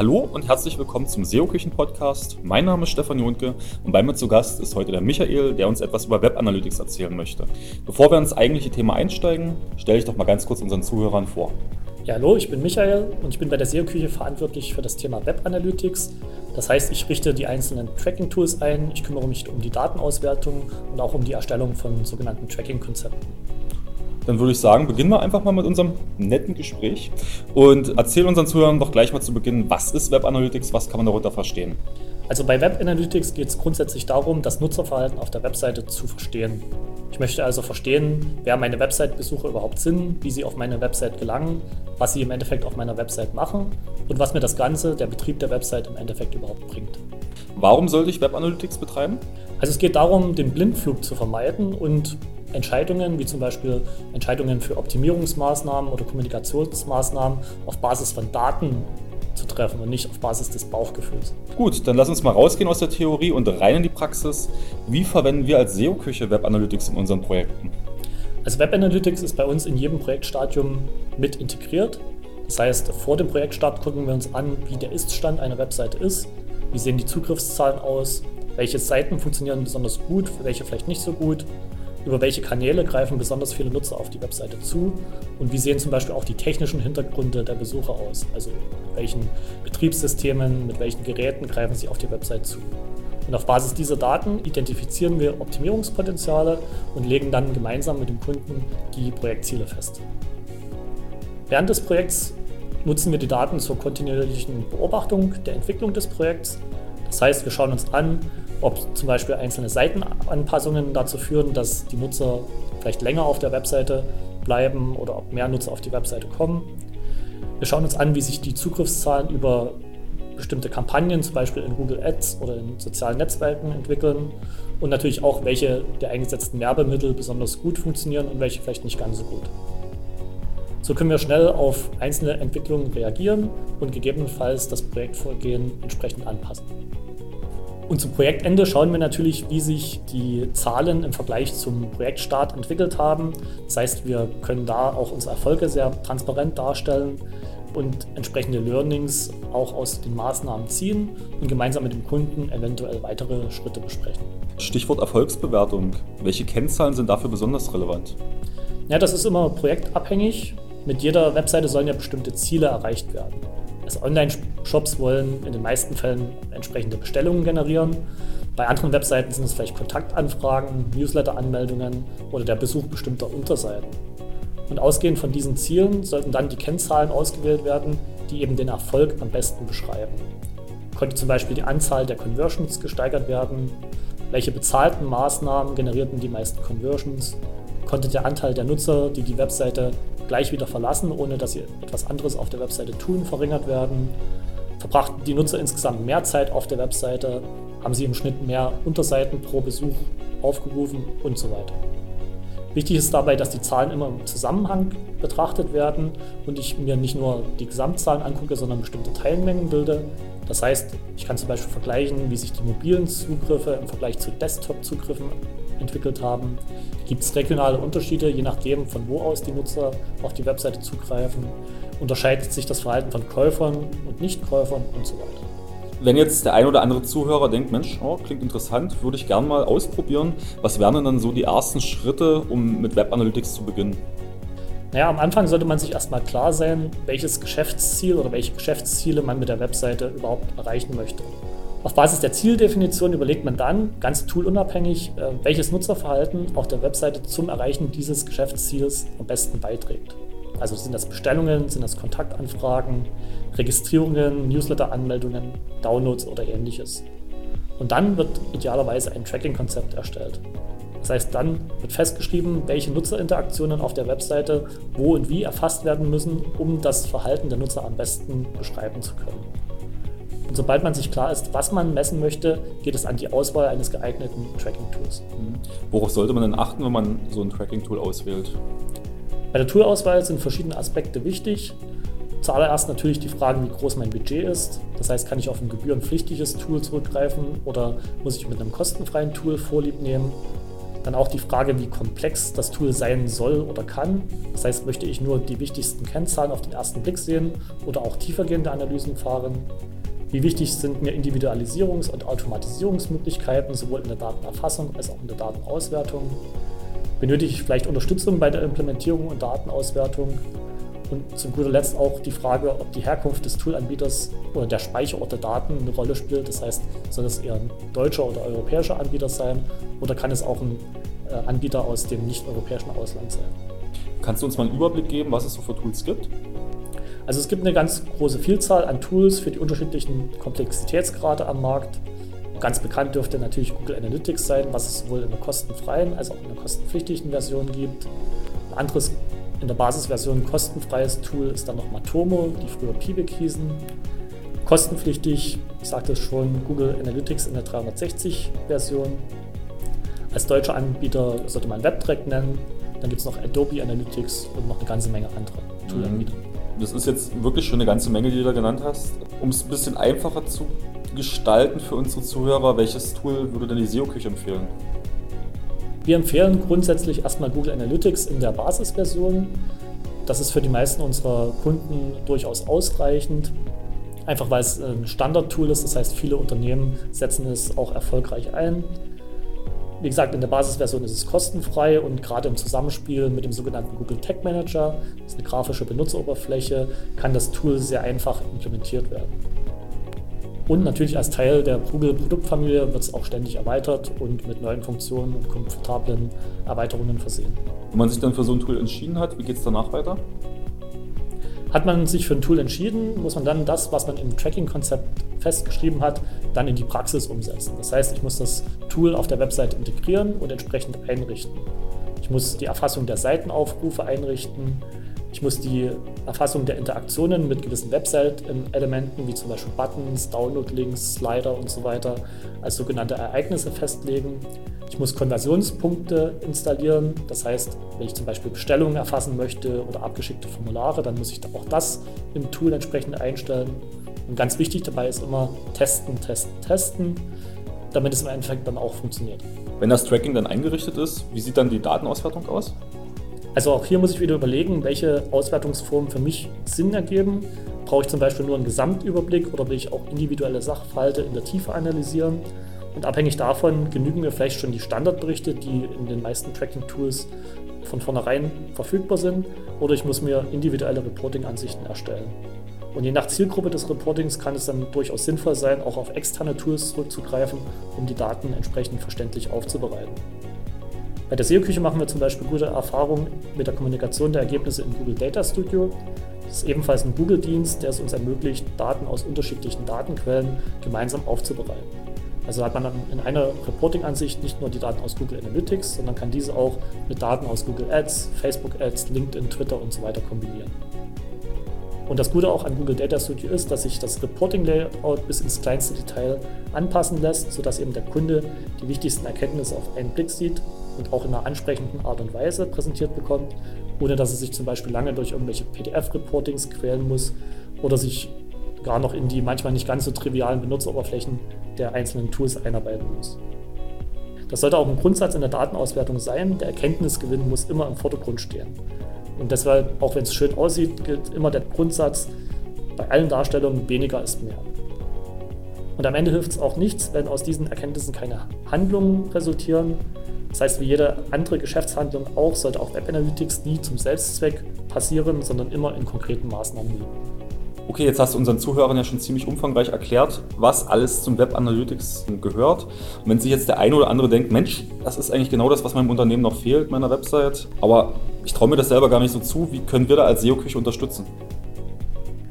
Hallo und herzlich willkommen zum SEO-Küchen-Podcast. Mein Name ist Stefan Jonke und bei mir zu Gast ist heute der Michael, der uns etwas über Web Analytics erzählen möchte. Bevor wir ins eigentliche Thema einsteigen, stelle ich doch mal ganz kurz unseren Zuhörern vor. Ja, hallo, ich bin Michael und ich bin bei der SEO-Küche verantwortlich für das Thema Web Analytics. Das heißt, ich richte die einzelnen Tracking-Tools ein, ich kümmere mich um die Datenauswertung und auch um die Erstellung von sogenannten Tracking-Konzepten. Dann würde ich sagen, beginnen wir einfach mal mit unserem netten Gespräch und erzähl unseren Zuhörern doch gleich mal zu Beginn, was ist Web Analytics, was kann man darunter verstehen? Also bei Web Analytics geht es grundsätzlich darum, das Nutzerverhalten auf der Webseite zu verstehen. Ich möchte also verstehen, wer meine Website-Besucher überhaupt sind, wie sie auf meine Website gelangen, was sie im Endeffekt auf meiner Website machen und was mir das Ganze, der Betrieb der Website im Endeffekt überhaupt bringt. Warum sollte ich Web Analytics betreiben? Also es geht darum, den Blindflug zu vermeiden und Entscheidungen, wie zum Beispiel Entscheidungen für Optimierungsmaßnahmen oder Kommunikationsmaßnahmen auf Basis von Daten zu treffen und nicht auf Basis des Bauchgefühls. Gut, dann lass uns mal rausgehen aus der Theorie und rein in die Praxis. Wie verwenden wir als SEO-Küche Web Analytics in unseren Projekten? Also Web Analytics ist bei uns in jedem Projektstadium mit integriert. Das heißt, vor dem Projektstart gucken wir uns an, wie der Ist-Stand einer Webseite ist, wie sehen die Zugriffszahlen aus, welche Seiten funktionieren besonders gut, welche vielleicht nicht so gut, über welche Kanäle greifen besonders viele Nutzer auf die Webseite zu und wie sehen zum Beispiel auch die technischen Hintergründe der Besucher aus, also mit welchen Betriebssystemen, mit welchen Geräten greifen sie auf die Website zu. Und auf Basis dieser Daten identifizieren wir Optimierungspotenziale und legen dann gemeinsam mit dem Kunden die Projektziele fest. Während des Projekts nutzen wir die Daten zur kontinuierlichen Beobachtung der Entwicklung des Projekts. Das heißt, wir schauen uns an, ob zum Beispiel einzelne Seitenanpassungen dazu führen, dass die Nutzer vielleicht länger auf der Webseite bleiben oder ob mehr Nutzer auf die Webseite kommen. Wir schauen uns an, wie sich die Zugriffszahlen über bestimmte Kampagnen, zum Beispiel in Google Ads oder in sozialen Netzwerken entwickeln und natürlich auch, welche der eingesetzten Werbemittel besonders gut funktionieren und welche vielleicht nicht ganz so gut. So können wir schnell auf einzelne Entwicklungen reagieren und gegebenenfalls das Projektvorgehen entsprechend anpassen. Und zum Projektende schauen wir natürlich, wie sich die Zahlen im Vergleich zum Projektstart entwickelt haben. Das heißt, wir können da auch unsere Erfolge sehr transparent darstellen und entsprechende Learnings auch aus den Maßnahmen ziehen und gemeinsam mit dem Kunden eventuell weitere Schritte besprechen. Stichwort Erfolgsbewertung. Welche Kennzahlen sind dafür besonders relevant? Ja, das ist immer projektabhängig. Mit jeder Webseite sollen ja bestimmte Ziele erreicht werden. Also Online-Shops wollen in den meisten Fällen entsprechende Bestellungen generieren. Bei anderen Webseiten sind es vielleicht Kontaktanfragen, Newsletter-Anmeldungen oder der Besuch bestimmter Unterseiten. Und ausgehend von diesen Zielen sollten dann die Kennzahlen ausgewählt werden, die eben den Erfolg am besten beschreiben. Konnte zum Beispiel die Anzahl der Conversions gesteigert werden? Welche bezahlten Maßnahmen generierten die meisten Conversions? Konnte der Anteil der Nutzer, die die Webseite gleich wieder verlassen, ohne dass sie etwas anderes auf der Webseite tun, verringert werden? Verbrachten die Nutzer insgesamt mehr Zeit auf der Webseite? Haben sie im Schnitt mehr Unterseiten pro Besuch aufgerufen und so weiter? Wichtig ist dabei, dass die Zahlen immer im Zusammenhang betrachtet werden und ich mir nicht nur die Gesamtzahlen angucke, sondern bestimmte Teilmengen bilde. Das heißt, ich kann zum Beispiel vergleichen, wie sich die mobilen Zugriffe im Vergleich zu Desktop-Zugriffen entwickelt haben. Gibt es regionale Unterschiede, je nachdem, von wo aus die Nutzer auf die Webseite zugreifen? Unterscheidet sich das Verhalten von Käufern und Nichtkäufern und so weiter? Wenn jetzt der ein oder andere Zuhörer denkt, Mensch, oh, klingt interessant, würde ich gerne mal ausprobieren. Was wären denn dann so die ersten Schritte, um mit Web Analytics zu beginnen? Naja, am Anfang sollte man sich erstmal klar sein, welches Geschäftsziel oder welche Geschäftsziele man mit der Webseite überhaupt erreichen möchte. Auf Basis der Zieldefinition überlegt man dann, ganz toolunabhängig, äh, welches Nutzerverhalten auf der Webseite zum Erreichen dieses Geschäftsziels am besten beiträgt. Also sind das Bestellungen, sind das Kontaktanfragen, Registrierungen, Newsletter-Anmeldungen, Downloads oder ähnliches. Und dann wird idealerweise ein Tracking-Konzept erstellt. Das heißt, dann wird festgeschrieben, welche Nutzerinteraktionen auf der Webseite wo und wie erfasst werden müssen, um das Verhalten der Nutzer am besten beschreiben zu können. Und sobald man sich klar ist, was man messen möchte, geht es an die Auswahl eines geeigneten Tracking-Tools. Mhm. Worauf sollte man denn achten, wenn man so ein Tracking-Tool auswählt? Bei der Toolauswahl sind verschiedene Aspekte wichtig. Zuallererst natürlich die Frage, wie groß mein Budget ist. Das heißt, kann ich auf ein gebührenpflichtiges Tool zurückgreifen oder muss ich mit einem kostenfreien Tool Vorlieb nehmen? Dann auch die Frage, wie komplex das Tool sein soll oder kann. Das heißt, möchte ich nur die wichtigsten Kennzahlen auf den ersten Blick sehen oder auch tiefergehende Analysen fahren? Wie wichtig sind mir Individualisierungs- und Automatisierungsmöglichkeiten sowohl in der Datenerfassung als auch in der Datenauswertung? Benötige ich vielleicht Unterstützung bei der Implementierung und Datenauswertung? Und zu guter Letzt auch die Frage, ob die Herkunft des Toolanbieters oder der Speicherort der Daten eine Rolle spielt. Das heißt, soll es eher ein deutscher oder europäischer Anbieter sein oder kann es auch ein äh, Anbieter aus dem nicht-europäischen Ausland sein? Kannst du uns mal einen Überblick geben, was es so für Tools gibt? Also es gibt eine ganz große Vielzahl an Tools für die unterschiedlichen Komplexitätsgrade am Markt. Ganz bekannt dürfte natürlich Google Analytics sein, was es sowohl in der kostenfreien als auch in der kostenpflichtigen Version gibt. Ein anderes in der Basisversion kostenfreies Tool ist dann noch Matomo, die früher Piwik hießen. Kostenpflichtig, ich sagte es schon, Google Analytics in der 360-Version. Als deutscher Anbieter sollte man WebTrack nennen. Dann gibt es noch Adobe Analytics und noch eine ganze Menge andere Toolanbieter. Das ist jetzt wirklich schon eine ganze Menge, die du da genannt hast. Um es ein bisschen einfacher zu gestalten für unsere Zuhörer, welches Tool würde denn die SEO-Küche empfehlen? Wir empfehlen grundsätzlich erstmal Google Analytics in der Basisversion. Das ist für die meisten unserer Kunden durchaus ausreichend. Einfach weil es ein Standardtool ist, das heißt, viele Unternehmen setzen es auch erfolgreich ein. Wie gesagt, in der Basisversion ist es kostenfrei und gerade im Zusammenspiel mit dem sogenannten Google Tag Manager, das ist eine grafische Benutzeroberfläche, kann das Tool sehr einfach implementiert werden. Und natürlich als Teil der Google-Produktfamilie wird es auch ständig erweitert und mit neuen Funktionen und komfortablen Erweiterungen versehen. Wenn man sich dann für so ein Tool entschieden hat, wie geht es danach weiter? Hat man sich für ein Tool entschieden, muss man dann das, was man im Tracking-Konzept festgeschrieben hat, dann in die Praxis umsetzen. Das heißt, ich muss das Tool auf der Website integrieren und entsprechend einrichten. Ich muss die Erfassung der Seitenaufrufe einrichten, ich muss die Erfassung der Interaktionen mit gewissen Website-Elementen, wie zum Beispiel Buttons, Download-Links, Slider und so weiter, als sogenannte Ereignisse festlegen. Ich muss Konversionspunkte installieren. Das heißt, wenn ich zum Beispiel Bestellungen erfassen möchte oder abgeschickte Formulare, dann muss ich auch das im Tool entsprechend einstellen. Und ganz wichtig dabei ist immer testen, testen, testen, damit es im Endeffekt dann auch funktioniert. Wenn das Tracking dann eingerichtet ist, wie sieht dann die Datenauswertung aus? Also auch hier muss ich wieder überlegen, welche Auswertungsformen für mich Sinn ergeben. Brauche ich zum Beispiel nur einen Gesamtüberblick oder will ich auch individuelle Sachverhalte in der Tiefe analysieren? Und abhängig davon genügen mir vielleicht schon die Standardberichte, die in den meisten Tracking-Tools von vornherein verfügbar sind, oder ich muss mir individuelle Reporting-Ansichten erstellen. Und je nach Zielgruppe des Reportings kann es dann durchaus sinnvoll sein, auch auf externe Tools zurückzugreifen, um die Daten entsprechend verständlich aufzubereiten. Bei der SEO-Küche machen wir zum Beispiel gute Erfahrungen mit der Kommunikation der Ergebnisse in Google Data Studio. Das ist ebenfalls ein Google-Dienst, der es uns ermöglicht, Daten aus unterschiedlichen Datenquellen gemeinsam aufzubereiten. Also hat man dann in einer Reporting-Ansicht nicht nur die Daten aus Google Analytics, sondern kann diese auch mit Daten aus Google Ads, Facebook Ads, LinkedIn, Twitter und so weiter kombinieren. Und das Gute auch an Google Data Studio ist, dass sich das Reporting-Layout bis ins kleinste Detail anpassen lässt, sodass eben der Kunde die wichtigsten Erkenntnisse auf einen Blick sieht und auch in einer ansprechenden Art und Weise präsentiert bekommt, ohne dass er sich zum Beispiel lange durch irgendwelche PDF-Reportings quälen muss oder sich gar noch in die manchmal nicht ganz so trivialen Benutzeroberflächen der einzelnen Tools einarbeiten muss. Das sollte auch ein Grundsatz in der Datenauswertung sein. Der Erkenntnisgewinn muss immer im Vordergrund stehen. Und deshalb, auch wenn es schön aussieht, gilt immer der Grundsatz, bei allen Darstellungen weniger ist mehr. Und am Ende hilft es auch nichts, wenn aus diesen Erkenntnissen keine Handlungen resultieren, das heißt, wie jede andere Geschäftshandlung auch, sollte auch Web Analytics nie zum Selbstzweck passieren, sondern immer in konkreten Maßnahmen liegen. Okay, jetzt hast du unseren Zuhörern ja schon ziemlich umfangreich erklärt, was alles zum Web Analytics gehört. Und wenn sich jetzt der eine oder andere denkt, Mensch, das ist eigentlich genau das, was meinem Unternehmen noch fehlt, meiner Website, aber ich traue mir das selber gar nicht so zu, wie können wir da als SEO-Küche unterstützen?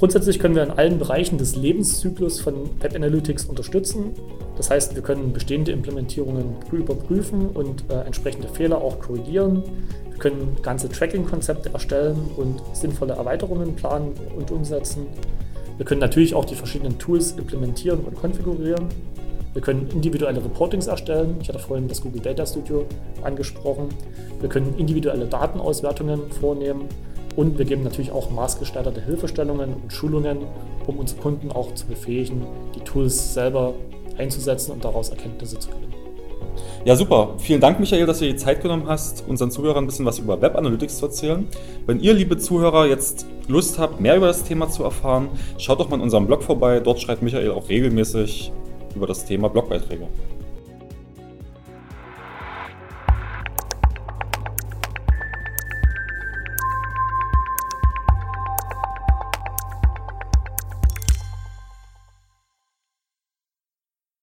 Grundsätzlich können wir in allen Bereichen des Lebenszyklus von Web Analytics unterstützen. Das heißt, wir können bestehende Implementierungen überprüfen und äh, entsprechende Fehler auch korrigieren. Wir können ganze Tracking-Konzepte erstellen und sinnvolle Erweiterungen planen und umsetzen. Wir können natürlich auch die verschiedenen Tools implementieren und konfigurieren. Wir können individuelle Reportings erstellen. Ich hatte vorhin das Google Data Studio angesprochen. Wir können individuelle Datenauswertungen vornehmen und wir geben natürlich auch maßgeschneiderte Hilfestellungen und Schulungen, um unsere Kunden auch zu befähigen, die Tools selber einzusetzen und daraus Erkenntnisse zu gewinnen. Ja, super. Vielen Dank, Michael, dass du dir die Zeit genommen hast, unseren Zuhörern ein bisschen was über Web Analytics zu erzählen. Wenn ihr, liebe Zuhörer, jetzt Lust habt, mehr über das Thema zu erfahren, schaut doch mal in unserem Blog vorbei. Dort schreibt Michael auch regelmäßig über das Thema Blogbeiträge.